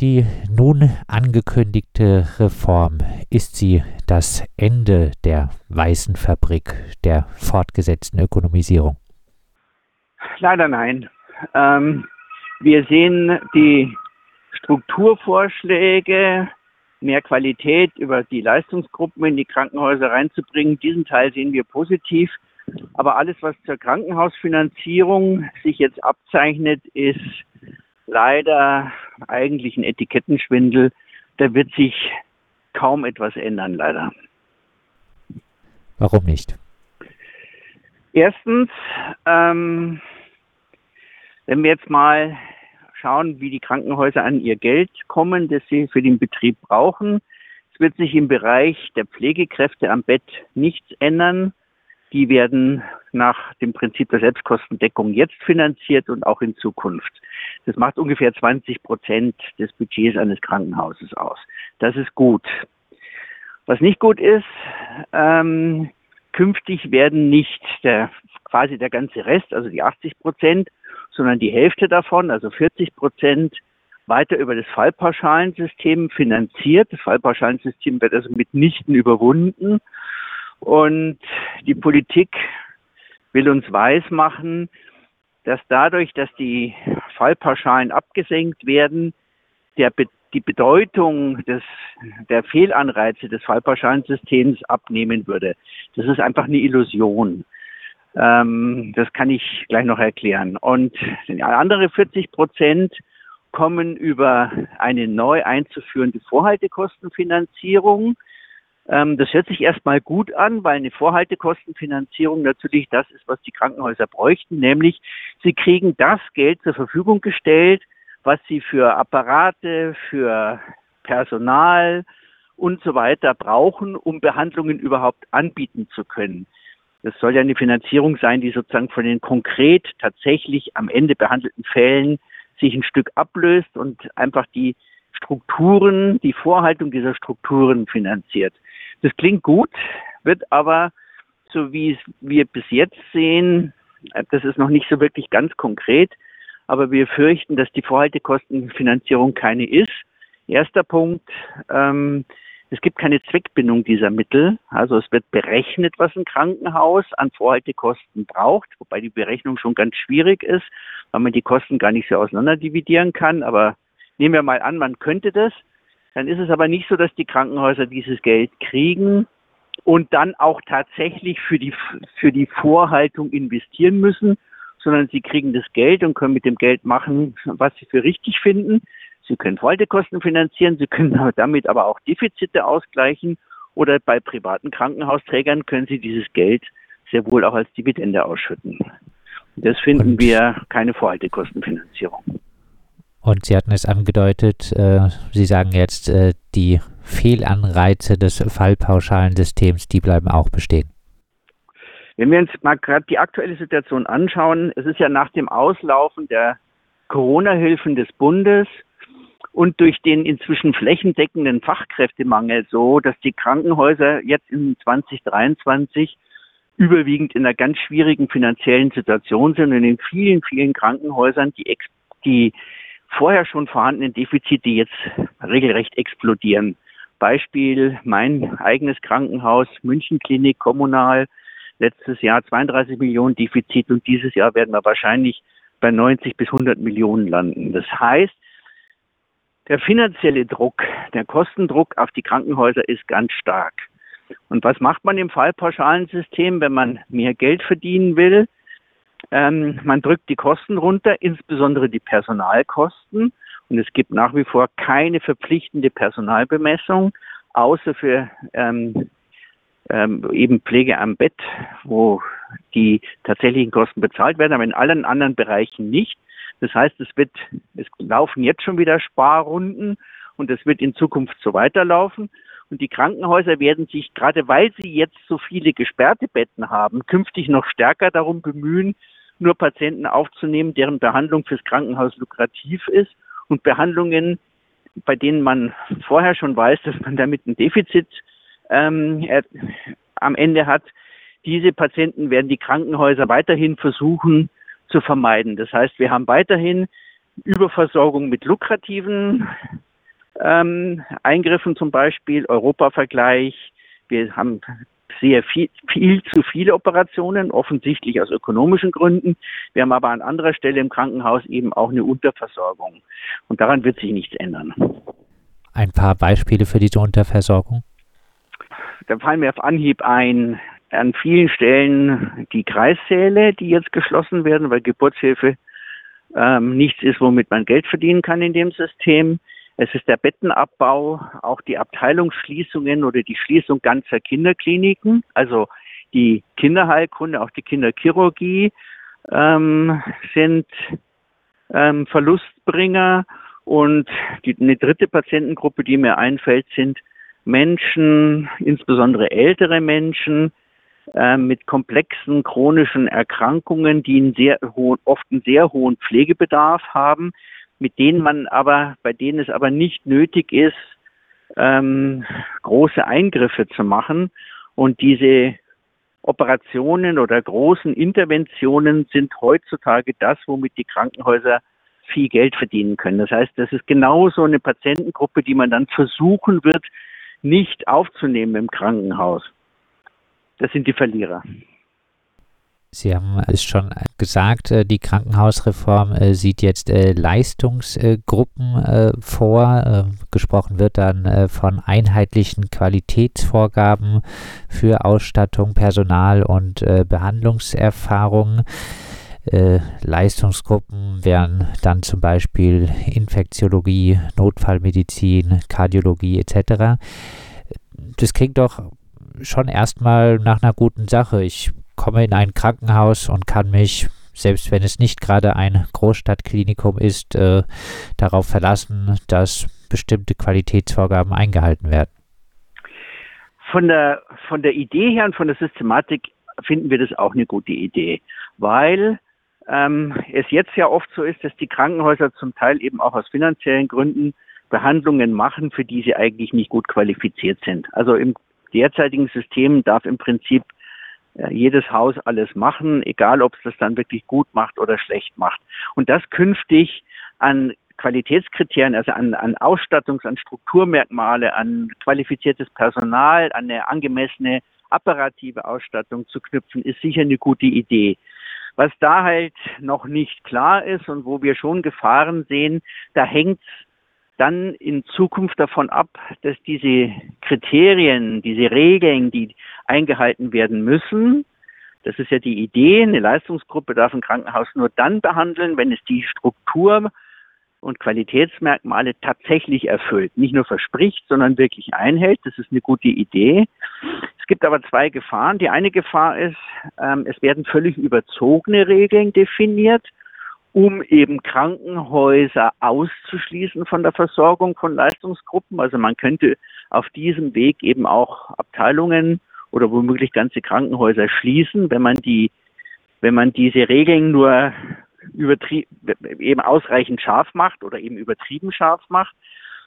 Die nun angekündigte Reform, ist sie das Ende der weißen Fabrik, der fortgesetzten Ökonomisierung? Leider nein. Ähm, wir sehen die Strukturvorschläge, mehr Qualität über die Leistungsgruppen in die Krankenhäuser reinzubringen. Diesen Teil sehen wir positiv. Aber alles, was zur Krankenhausfinanzierung sich jetzt abzeichnet, ist leider eigentlich ein Etikettenschwindel. Da wird sich kaum etwas ändern, leider. Warum nicht? Erstens, ähm, wenn wir jetzt mal schauen, wie die Krankenhäuser an ihr Geld kommen, das sie für den Betrieb brauchen, es wird sich im Bereich der Pflegekräfte am Bett nichts ändern. Die werden nach dem Prinzip der Selbstkostendeckung jetzt finanziert und auch in Zukunft. Das macht ungefähr 20 Prozent des Budgets eines Krankenhauses aus. Das ist gut. Was nicht gut ist, ähm, künftig werden nicht der, quasi der ganze Rest, also die 80 Prozent, sondern die Hälfte davon, also 40 Prozent, weiter über das Fallpauschalensystem finanziert. Das Fallpauschalensystem wird also mitnichten überwunden. Und die Politik will uns weismachen, dass dadurch, dass die Fallpauschalen abgesenkt werden, der, die Bedeutung des, der Fehlanreize des Fallpauschalensystems abnehmen würde. Das ist einfach eine Illusion. Ähm, das kann ich gleich noch erklären. Und andere 40 Prozent kommen über eine neu einzuführende Vorhaltekostenfinanzierung. Ähm, das hört sich erstmal gut an, weil eine Vorhaltekostenfinanzierung natürlich das ist, was die Krankenhäuser bräuchten, nämlich sie kriegen das Geld zur Verfügung gestellt, was sie für Apparate, für Personal und so weiter brauchen, um Behandlungen überhaupt anbieten zu können. Das soll ja eine Finanzierung sein, die sozusagen von den konkret tatsächlich am Ende behandelten Fällen sich ein Stück ablöst und einfach die Strukturen, die Vorhaltung dieser Strukturen finanziert. Das klingt gut, wird aber, so wie wir bis jetzt sehen, das ist noch nicht so wirklich ganz konkret, aber wir fürchten, dass die Vorhaltekostenfinanzierung keine ist. Erster Punkt, ähm, es gibt keine Zweckbindung dieser Mittel. Also es wird berechnet, was ein Krankenhaus an Vorhaltekosten braucht, wobei die Berechnung schon ganz schwierig ist, weil man die Kosten gar nicht so auseinanderdividieren kann. Aber nehmen wir mal an, man könnte das. Dann ist es aber nicht so, dass die Krankenhäuser dieses Geld kriegen und dann auch tatsächlich für die, für die Vorhaltung investieren müssen, sondern sie kriegen das Geld und können mit dem Geld machen, was sie für richtig finden. Sie können Folgekosten finanzieren, Sie können damit aber auch Defizite ausgleichen oder bei privaten Krankenhausträgern können Sie dieses Geld sehr wohl auch als Dividende ausschütten. Das finden wir keine Vorhaltekostenfinanzierung. Und Sie hatten es angedeutet, äh, Sie sagen jetzt, äh, die Fehlanreize des fallpauschalen Systems, die bleiben auch bestehen. Wenn wir uns mal gerade die aktuelle Situation anschauen, es ist ja nach dem Auslaufen der Corona-Hilfen des Bundes und durch den inzwischen flächendeckenden Fachkräftemangel so, dass die Krankenhäuser jetzt in 2023 überwiegend in einer ganz schwierigen finanziellen Situation sind und in vielen, vielen Krankenhäusern die, die vorher schon vorhandenen Defizite jetzt regelrecht explodieren. Beispiel mein eigenes Krankenhaus, Münchenklinik Kommunal, letztes Jahr 32 Millionen Defizit und dieses Jahr werden wir wahrscheinlich bei 90 bis 100 Millionen landen. Das heißt, der finanzielle Druck, der Kostendruck auf die Krankenhäuser ist ganz stark. Und was macht man im Fallpauschalensystem, wenn man mehr Geld verdienen will? Ähm, man drückt die Kosten runter, insbesondere die Personalkosten. Und es gibt nach wie vor keine verpflichtende Personalbemessung, außer für ähm, ähm, eben Pflege am Bett, wo die tatsächlichen Kosten bezahlt werden, aber in allen anderen Bereichen nicht. Das heißt, es wird, es laufen jetzt schon wieder Sparrunden und es wird in Zukunft so weiterlaufen. Und die Krankenhäuser werden sich, gerade weil sie jetzt so viele gesperrte Betten haben, künftig noch stärker darum bemühen, nur Patienten aufzunehmen, deren Behandlung fürs Krankenhaus lukrativ ist und Behandlungen, bei denen man vorher schon weiß, dass man damit ein Defizit ähm, er, am Ende hat. Diese Patienten werden die Krankenhäuser weiterhin versuchen, zu vermeiden. Das heißt, wir haben weiterhin Überversorgung mit lukrativen ähm, Eingriffen zum Beispiel, Europavergleich. Wir haben sehr viel, viel zu viele Operationen, offensichtlich aus ökonomischen Gründen. Wir haben aber an anderer Stelle im Krankenhaus eben auch eine Unterversorgung. Und daran wird sich nichts ändern. Ein paar Beispiele für diese Unterversorgung? Da fallen mir auf Anhieb ein, an vielen Stellen die Kreissäle, die jetzt geschlossen werden, weil Geburtshilfe ähm, nichts ist, womit man Geld verdienen kann in dem System. Es ist der Bettenabbau, auch die Abteilungsschließungen oder die Schließung ganzer Kinderkliniken, also die Kinderheilkunde, auch die Kinderchirurgie ähm, sind ähm, Verlustbringer. Und die, eine dritte Patientengruppe, die mir einfällt, sind Menschen, insbesondere ältere Menschen, äh, mit komplexen chronischen Erkrankungen, die einen sehr hohen, oft einen sehr hohen Pflegebedarf haben, mit denen man aber, bei denen es aber nicht nötig ist, ähm, große Eingriffe zu machen. Und diese Operationen oder großen Interventionen sind heutzutage das, womit die Krankenhäuser viel Geld verdienen können. Das heißt, das ist genau so eine Patientengruppe, die man dann versuchen wird, nicht aufzunehmen im Krankenhaus. Das sind die Verlierer. Sie haben es schon gesagt, äh, die Krankenhausreform äh, sieht jetzt äh, Leistungsgruppen vor. Gesprochen wird dann von einheitlichen Qualitätsvorgaben für Ausstattung, Personal und Behandlungserfahrung. Leistungsgruppen wären dann zum Beispiel Infektiologie, Notfallmedizin, Kardiologie etc. Das klingt doch schon erstmal nach einer guten Sache. Ich komme in ein Krankenhaus und kann mich, selbst wenn es nicht gerade ein Großstadtklinikum ist, äh, darauf verlassen, dass bestimmte Qualitätsvorgaben eingehalten werden. Von der, von der Idee her und von der Systematik finden wir das auch eine gute Idee, weil ähm, es jetzt ja oft so ist, dass die Krankenhäuser zum Teil eben auch aus finanziellen Gründen Behandlungen machen, für die sie eigentlich nicht gut qualifiziert sind. Also im derzeitigen System darf im Prinzip jedes Haus alles machen, egal ob es das dann wirklich gut macht oder schlecht macht. Und das künftig an Qualitätskriterien, also an, an Ausstattungs-, an Strukturmerkmale, an qualifiziertes Personal, an eine angemessene apparative Ausstattung zu knüpfen, ist sicher eine gute Idee. Was da halt noch nicht klar ist und wo wir schon Gefahren sehen, da hängt dann in Zukunft davon ab, dass diese Kriterien, diese Regeln, die eingehalten werden müssen, das ist ja die Idee, eine Leistungsgruppe darf ein Krankenhaus nur dann behandeln, wenn es die Struktur und Qualitätsmerkmale tatsächlich erfüllt. Nicht nur verspricht, sondern wirklich einhält. Das ist eine gute Idee. Es gibt aber zwei Gefahren. Die eine Gefahr ist, ähm, es werden völlig überzogene Regeln definiert um eben Krankenhäuser auszuschließen von der Versorgung von Leistungsgruppen. Also man könnte auf diesem Weg eben auch Abteilungen oder womöglich ganze Krankenhäuser schließen, wenn man die, wenn man diese Regeln nur eben ausreichend scharf macht oder eben übertrieben scharf macht.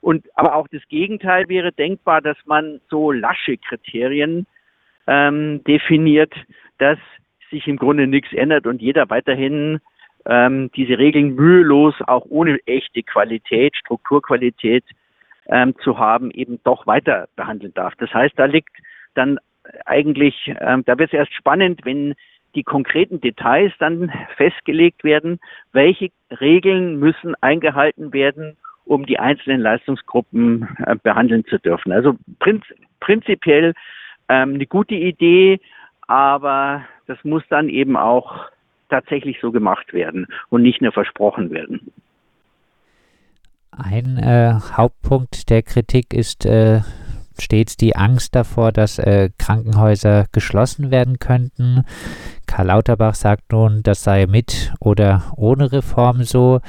Und aber auch das Gegenteil wäre denkbar, dass man so lasche Kriterien ähm, definiert, dass sich im Grunde nichts ändert und jeder weiterhin ähm, diese Regeln mühelos auch ohne echte Qualität, Strukturqualität ähm, zu haben, eben doch weiter behandeln darf. Das heißt, da liegt dann eigentlich, ähm, da wird es erst spannend, wenn die konkreten Details dann festgelegt werden, welche Regeln müssen eingehalten werden, um die einzelnen Leistungsgruppen äh, behandeln zu dürfen. Also prinz prinzipiell ähm, eine gute Idee, aber das muss dann eben auch tatsächlich so gemacht werden und nicht nur versprochen werden. Ein äh, Hauptpunkt der Kritik ist äh, stets die Angst davor, dass äh, Krankenhäuser geschlossen werden könnten. Karl Lauterbach sagt nun, das sei mit oder ohne Reform so.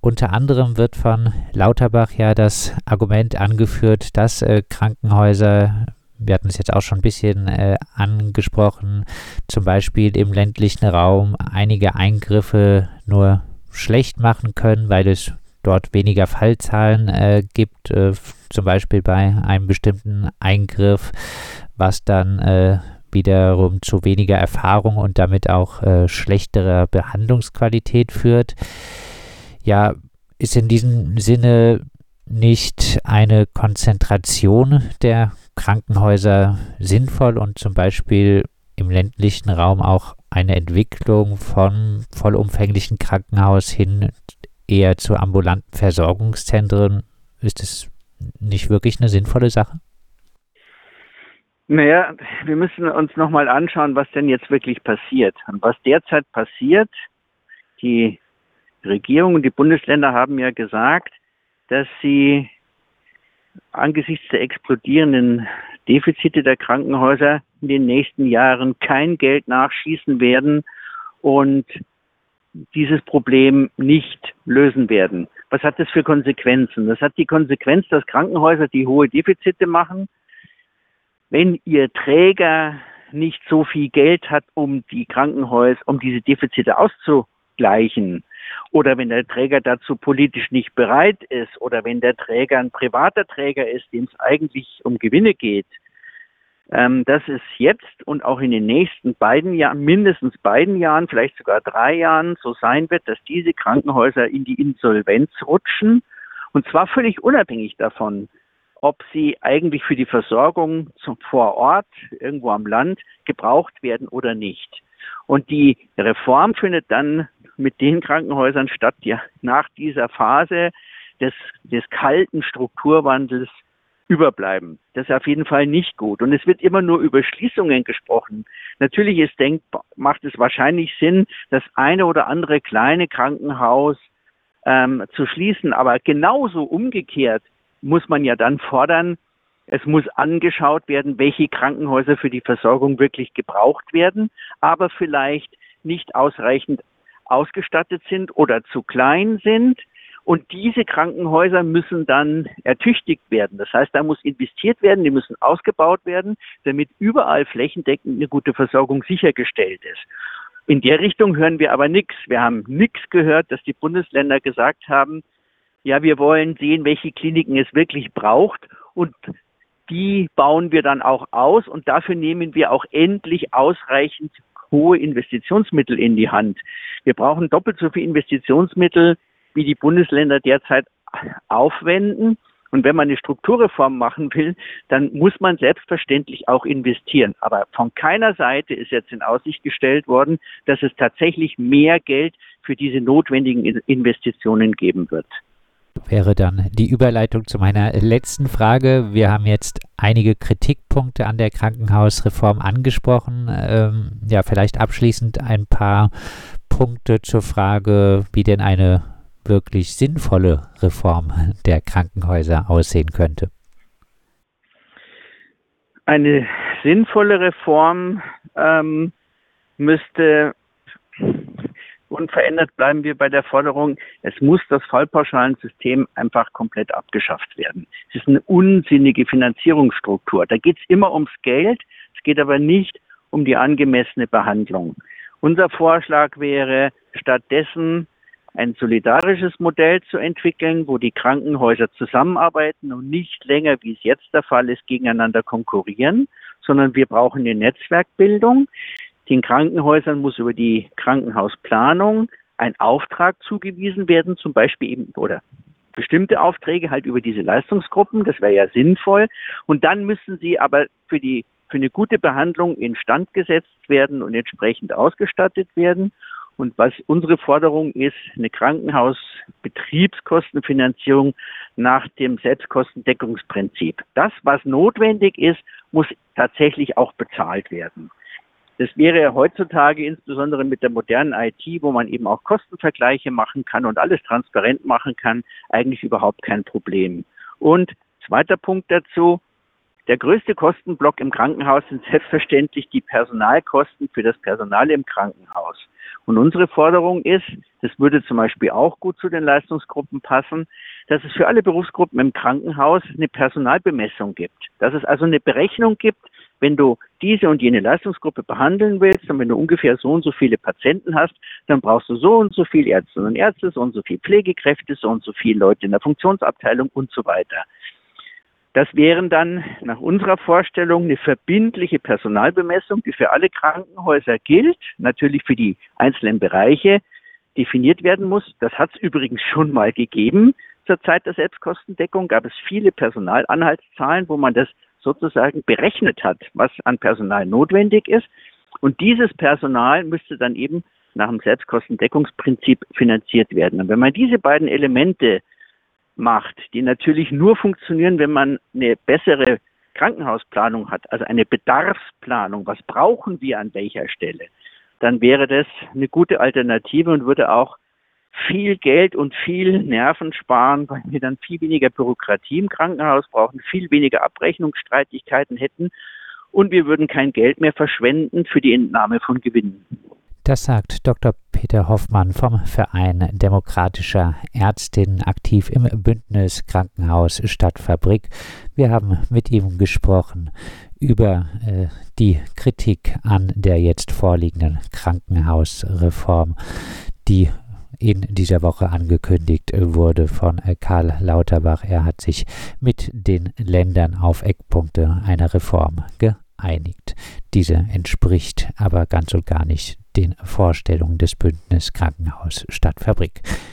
Unter anderem wird von Lauterbach ja das Argument angeführt, dass äh, Krankenhäuser wir hatten es jetzt auch schon ein bisschen äh, angesprochen, zum Beispiel im ländlichen Raum einige Eingriffe nur schlecht machen können, weil es dort weniger Fallzahlen äh, gibt, äh, zum Beispiel bei einem bestimmten Eingriff, was dann äh, wiederum zu weniger Erfahrung und damit auch äh, schlechterer Behandlungsqualität führt. Ja, ist in diesem Sinne nicht eine Konzentration der Krankenhäuser sinnvoll und zum Beispiel im ländlichen Raum auch eine Entwicklung von vollumfänglichen Krankenhaus hin eher zu ambulanten Versorgungszentren? Ist es nicht wirklich eine sinnvolle Sache? Naja, wir müssen uns nochmal anschauen, was denn jetzt wirklich passiert. Und was derzeit passiert, die Regierung und die Bundesländer haben ja gesagt, dass sie angesichts der explodierenden Defizite der Krankenhäuser in den nächsten Jahren kein Geld nachschießen werden und dieses Problem nicht lösen werden. Was hat das für Konsequenzen? Das hat die Konsequenz, dass Krankenhäuser, die hohe Defizite machen, wenn ihr Träger nicht so viel Geld hat, um die Krankenhäuser, um diese Defizite auszugleichen, oder wenn der Träger dazu politisch nicht bereit ist, oder wenn der Träger ein privater Träger ist, dem es eigentlich um Gewinne geht, ähm, dass es jetzt und auch in den nächsten beiden Jahren, mindestens beiden Jahren, vielleicht sogar drei Jahren so sein wird, dass diese Krankenhäuser in die Insolvenz rutschen. Und zwar völlig unabhängig davon, ob sie eigentlich für die Versorgung zum, vor Ort, irgendwo am Land, gebraucht werden oder nicht. Und die Reform findet dann mit den Krankenhäusern statt, die nach dieser Phase des, des kalten Strukturwandels überbleiben. Das ist auf jeden Fall nicht gut. Und es wird immer nur über Schließungen gesprochen. Natürlich ist denkbar, macht es wahrscheinlich Sinn, das eine oder andere kleine Krankenhaus ähm, zu schließen. Aber genauso umgekehrt muss man ja dann fordern, es muss angeschaut werden, welche Krankenhäuser für die Versorgung wirklich gebraucht werden, aber vielleicht nicht ausreichend ausgestattet sind oder zu klein sind und diese Krankenhäuser müssen dann ertüchtigt werden. Das heißt, da muss investiert werden, die müssen ausgebaut werden, damit überall flächendeckend eine gute Versorgung sichergestellt ist. In der Richtung hören wir aber nichts. Wir haben nichts gehört, dass die Bundesländer gesagt haben, ja, wir wollen sehen, welche Kliniken es wirklich braucht und die bauen wir dann auch aus und dafür nehmen wir auch endlich ausreichend hohe Investitionsmittel in die Hand. Wir brauchen doppelt so viel Investitionsmittel wie die Bundesländer derzeit aufwenden. Und wenn man eine Strukturreform machen will, dann muss man selbstverständlich auch investieren. Aber von keiner Seite ist jetzt in Aussicht gestellt worden, dass es tatsächlich mehr Geld für diese notwendigen Investitionen geben wird. Wäre dann die Überleitung zu meiner letzten Frage. Wir haben jetzt einige Kritikpunkte an der Krankenhausreform angesprochen. Ähm, ja, vielleicht abschließend ein paar Punkte zur Frage, wie denn eine wirklich sinnvolle Reform der Krankenhäuser aussehen könnte? Eine sinnvolle Reform ähm, müsste unverändert bleiben wir bei der Forderung, es muss das Fallpauschalensystem einfach komplett abgeschafft werden. Es ist eine unsinnige Finanzierungsstruktur. Da geht es immer ums Geld, es geht aber nicht um die angemessene Behandlung. Unser Vorschlag wäre, stattdessen ein solidarisches Modell zu entwickeln, wo die Krankenhäuser zusammenarbeiten und nicht länger, wie es jetzt der Fall ist, gegeneinander konkurrieren, sondern wir brauchen eine Netzwerkbildung. Den Krankenhäusern muss über die Krankenhausplanung ein Auftrag zugewiesen werden, zum Beispiel eben oder bestimmte Aufträge halt über diese Leistungsgruppen. Das wäre ja sinnvoll. Und dann müssen sie aber für die für eine gute Behandlung instand gesetzt werden und entsprechend ausgestattet werden. Und was unsere Forderung ist, eine Krankenhausbetriebskostenfinanzierung nach dem Selbstkostendeckungsprinzip. Das, was notwendig ist, muss tatsächlich auch bezahlt werden. Das wäre heutzutage insbesondere mit der modernen IT, wo man eben auch Kostenvergleiche machen kann und alles transparent machen kann, eigentlich überhaupt kein Problem. Und zweiter Punkt dazu, der größte Kostenblock im Krankenhaus sind selbstverständlich die Personalkosten für das Personal im Krankenhaus. Und unsere Forderung ist, das würde zum Beispiel auch gut zu den Leistungsgruppen passen, dass es für alle Berufsgruppen im Krankenhaus eine Personalbemessung gibt. Dass es also eine Berechnung gibt, wenn du diese und jene Leistungsgruppe behandeln willst und wenn du ungefähr so und so viele Patienten hast, dann brauchst du so und so viele Ärztinnen und Ärzte, so und so viele Pflegekräfte, so und so viele Leute in der Funktionsabteilung und so weiter. Das wären dann nach unserer Vorstellung eine verbindliche Personalbemessung, die für alle Krankenhäuser gilt, natürlich für die einzelnen Bereiche definiert werden muss. Das hat es übrigens schon mal gegeben. zur Zeit der Selbstkostendeckung gab es viele Personalanhaltszahlen, wo man das sozusagen berechnet hat, was an Personal notwendig ist. Und dieses Personal müsste dann eben nach dem Selbstkostendeckungsprinzip finanziert werden. Und wenn man diese beiden Elemente macht, die natürlich nur funktionieren, wenn man eine bessere Krankenhausplanung hat, also eine Bedarfsplanung, was brauchen wir an welcher Stelle, dann wäre das eine gute Alternative und würde auch viel Geld und viel Nerven sparen, weil wir dann viel weniger Bürokratie im Krankenhaus brauchen, viel weniger Abrechnungsstreitigkeiten hätten und wir würden kein Geld mehr verschwenden für die Entnahme von Gewinnen. Das sagt Dr. Peter Hoffmann vom Verein Demokratischer Ärztinnen aktiv im Bündnis Krankenhaus Stadtfabrik. Wir haben mit ihm gesprochen über äh, die Kritik an der jetzt vorliegenden Krankenhausreform, die in dieser Woche angekündigt wurde von Karl Lauterbach. Er hat sich mit den Ländern auf Eckpunkte einer Reform geeinigt. Diese entspricht aber ganz und gar nicht den Vorstellungen des Bündnis Krankenhaus Stadtfabrik.